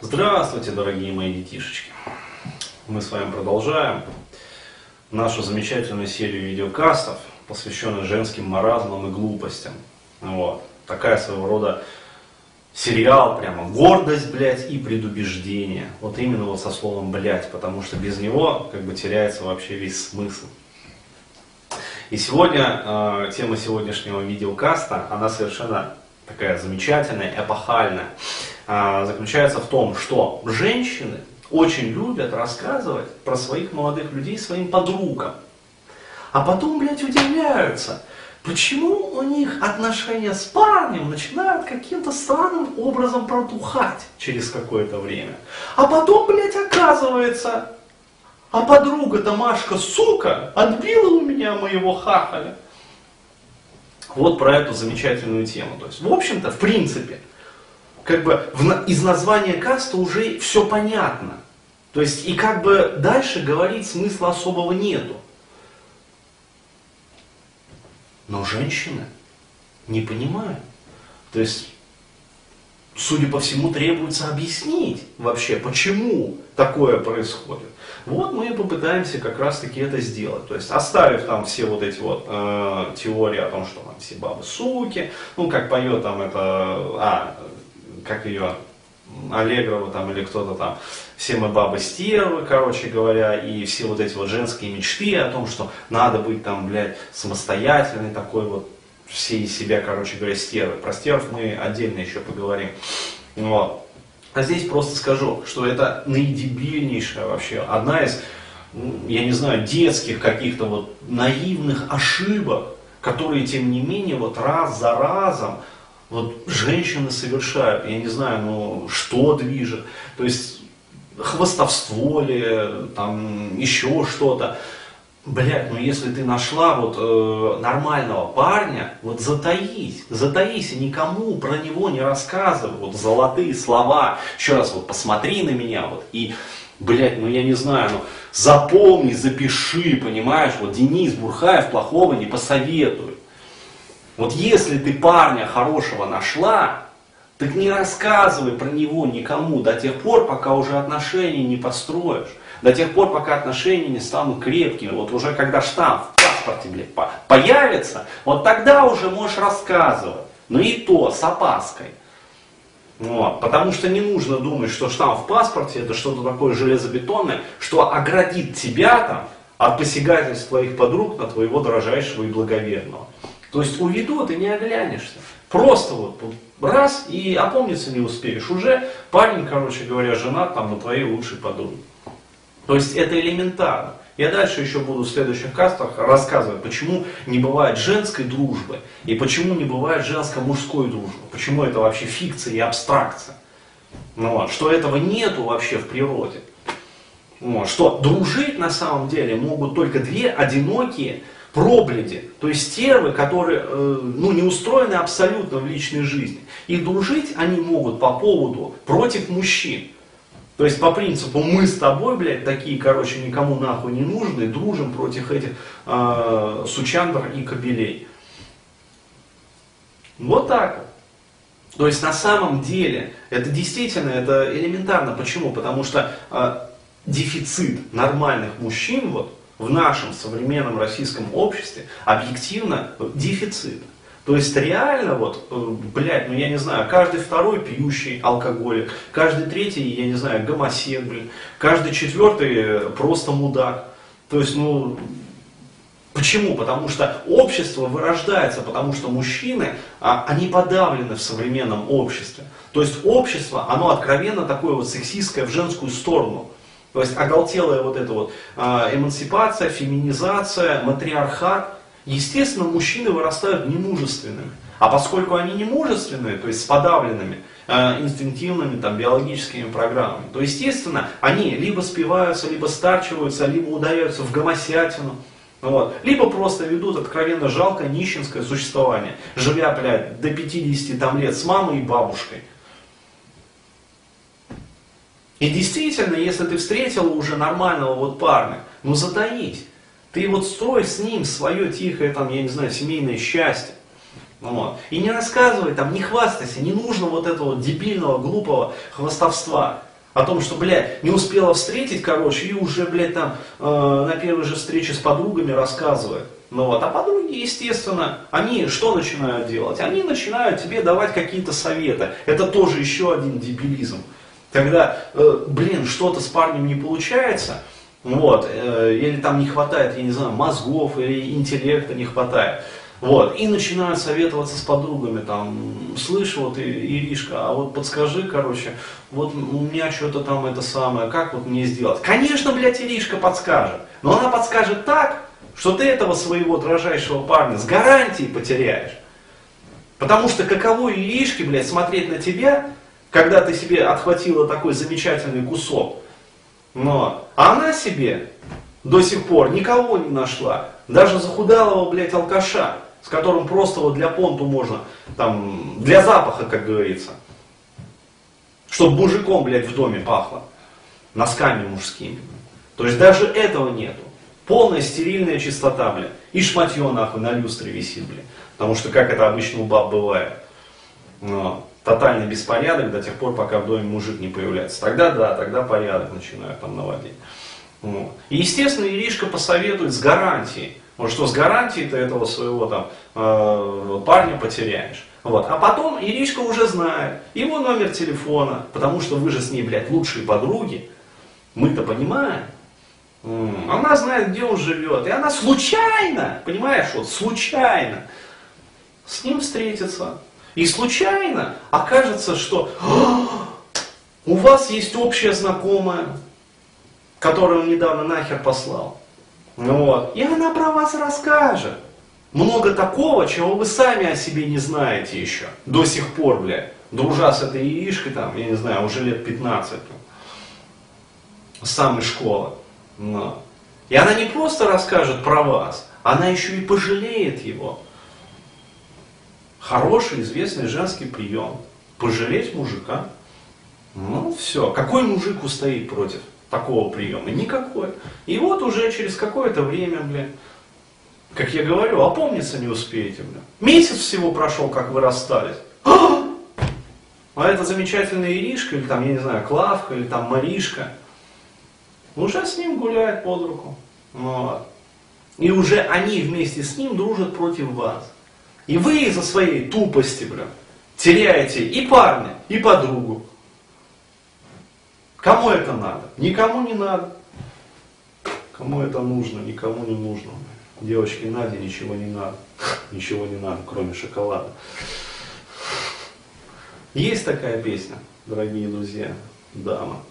Здравствуйте, дорогие мои детишечки. Мы с вами продолжаем нашу замечательную серию видеокастов, посвященную женским маразмам и глупостям. Вот. Такая своего рода сериал, прямо гордость, блядь, и предубеждение. Вот именно вот со словом блядь, потому что без него как бы теряется вообще весь смысл. И сегодня, э, тема сегодняшнего видеокаста, она совершенно такая замечательная, эпохальная. А, заключается в том, что женщины очень любят рассказывать про своих молодых людей своим подругам. А потом, блядь, удивляются, почему у них отношения с парнем начинают каким-то странным образом протухать через какое-то время. А потом, блядь, оказывается, а подруга-то Машка, сука, отбила у меня моего хахаля. Вот про эту замечательную тему. То есть, в общем-то, в принципе, как бы в, из названия каста уже все понятно. То есть и как бы дальше говорить смысла особого нету. Но женщины не понимают. То есть, судя по всему, требуется объяснить вообще, почему такое происходит. Вот мы и попытаемся как раз таки это сделать. То есть оставив там все вот эти вот э, теории о том, что там все бабы суки, ну как поет там это, а, как ее, Аллегрова там или кто-то там, все мы бабы стервы, короче говоря, и все вот эти вот женские мечты о том, что надо быть там, блядь, самостоятельной такой вот, все из себя, короче говоря, стервы. Про стерв мы отдельно еще поговорим. Вот. А здесь просто скажу, что это наидебильнейшая вообще, одна из, я не знаю, детских каких-то вот наивных ошибок, которые, тем не менее, вот раз за разом вот женщины совершают, я не знаю, ну, что движет, то есть хвостовство ли, там, еще что-то. Блядь, ну если ты нашла вот э, нормального парня, вот затаись, затаись и никому про него не рассказывай, вот золотые слова, еще раз вот посмотри на меня, вот, и, блядь, ну я не знаю, ну запомни, запиши, понимаешь, вот Денис Бурхаев плохого не посоветует. Вот если ты парня хорошего нашла, так не рассказывай про него никому до тех пор, пока уже отношения не построишь. До тех пор, пока отношения не станут крепкими. Вот уже когда штамп в паспорте, блядь, появится, вот тогда уже можешь рассказывать. Но и то с опаской. Вот. Потому что не нужно думать, что штамп в паспорте это что-то такое железобетонное, что оградит тебя там от посягательств твоих подруг на твоего дорожайшего и благоверного. То есть уведут и не оглянешься. Просто вот раз и опомниться не успеешь. Уже парень, короче говоря, женат там на твоей лучшей подруге. То есть это элементарно. Я дальше еще буду в следующих кастах рассказывать, почему не бывает женской дружбы и почему не бывает женско-мужской дружбы. Почему это вообще фикция и абстракция. Ну, вот, что этого нету вообще в природе. Вот, что дружить на самом деле могут только две одинокие пробледи, то есть стервы, которые э, ну, не устроены абсолютно в личной жизни. И дружить они могут по поводу против мужчин. То есть по принципу мы с тобой, блядь, такие, короче, никому нахуй не нужны, дружим против этих э, сучандр и кобелей. Вот так вот. То есть на самом деле это действительно это элементарно. Почему? Потому что э, дефицит нормальных мужчин вот в нашем современном российском обществе объективно дефицит. То есть реально вот, э, блядь, ну я не знаю, каждый второй пьющий алкоголик, каждый третий, я не знаю, гомосек, блин, каждый четвертый просто мудак. То есть, ну, Почему? Потому что общество вырождается, потому что мужчины, а, они подавлены в современном обществе. То есть общество, оно откровенно такое вот сексистское в женскую сторону. То есть оголтелая вот эта вот а, эмансипация, феминизация, матриархат. Естественно, мужчины вырастают немужественными. А поскольку они немужественные, то есть с подавленными э, инстинктивными там, биологическими программами, то естественно они либо спиваются, либо старчиваются, либо ударяются в гомосятину, вот. Либо просто ведут откровенно жалкое нищенское существование, живя, блядь, до 50 там, лет с мамой и бабушкой. И действительно, если ты встретил уже нормального вот парня, ну затаись. Ты вот строй с ним свое тихое, там, я не знаю, семейное счастье. Вот. И не рассказывай, там, не хвастайся, не нужно вот этого дебильного, глупого хвастовства. о том, что, блядь, не успела встретить, короче, и уже, блядь, там э, на первой же встрече с подругами рассказывает. Ну вот, а подруги, естественно, они что начинают делать? Они начинают тебе давать какие-то советы. Это тоже еще один дебилизм. Когда, э, блин, что-то с парнем не получается, вот, э, или там не хватает, я не знаю, мозгов, или интеллекта не хватает. Вот, и начинают советоваться с подругами, там, слышь, вот, Иришка, а вот подскажи, короче, вот у меня что-то там это самое, как вот мне сделать? Конечно, блядь, Иришка подскажет, но она подскажет так, что ты этого своего дрожайшего парня с гарантией потеряешь. Потому что каково Иришке, блядь, смотреть на тебя, когда ты себе отхватила такой замечательный кусок, но она себе до сих пор никого не нашла, даже захудалого, блядь, алкаша, с которым просто вот для понту можно, там, для запаха, как говорится. Чтобы мужиком, блядь, в доме пахло. Носками мужскими. То есть даже этого нету. Полная стерильная чистота, блядь. И шматье, нахуй, на люстре висит, блядь. Потому что, как это обычно у баб бывает. Но, тотальный беспорядок до тех пор, пока в доме мужик не появляется. Тогда да, тогда порядок начинают там наводить. Вот. И, естественно, Иришка посоветует с гарантией. Вот что с гарантией ты этого своего там э, парня потеряешь. Вот. А потом Иришка уже знает его номер телефона, потому что вы же с ней, блядь, лучшие подруги. Мы-то понимаем. Она знает, где он живет. И она случайно, понимаешь, вот случайно с ним встретится. И случайно окажется, что у вас есть общая знакомая, которую он недавно нахер послал. Вот. И она про вас расскажет. Много такого, чего вы сами о себе не знаете еще. До сих пор, бля. Дружа с этой яишкой, там, я не знаю, уже лет 15. С самой школы. Но. И она не просто расскажет про вас, она еще и пожалеет его. Хороший, известный женский прием. Пожалеть мужика. Ну, все. Какой мужик устоит против? такого приема? Никакой. И вот уже через какое-то время, блин, как я говорю, опомниться не успеете, блин. Месяц всего прошел, как вы расстались. А, а это замечательная Иришка, или там, я не знаю, Клавка, или там Маришка, уже с ним гуляет под руку. Вот. И уже они вместе с ним дружат против вас. И вы из-за своей тупости, блин, теряете и парня, и подругу. Кому это надо? Никому не надо. Кому это нужно? Никому не нужно. Девочке Наде ничего не надо. Ничего не надо, кроме шоколада. Есть такая песня, дорогие друзья, дама.